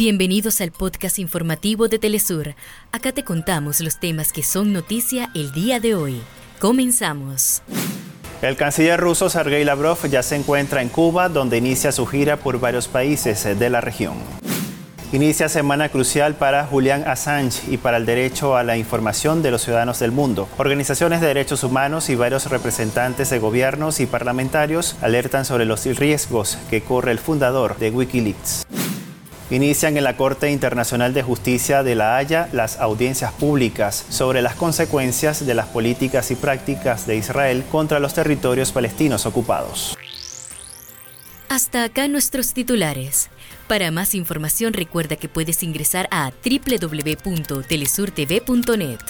Bienvenidos al podcast informativo de Telesur. Acá te contamos los temas que son noticia el día de hoy. Comenzamos. El canciller ruso Sergei Lavrov ya se encuentra en Cuba, donde inicia su gira por varios países de la región. Inicia semana crucial para Julian Assange y para el derecho a la información de los ciudadanos del mundo. Organizaciones de derechos humanos y varios representantes de gobiernos y parlamentarios alertan sobre los riesgos que corre el fundador de Wikileaks. Inician en la Corte Internacional de Justicia de La Haya las audiencias públicas sobre las consecuencias de las políticas y prácticas de Israel contra los territorios palestinos ocupados. Hasta acá nuestros titulares. Para más información recuerda que puedes ingresar a www.telesurtv.net.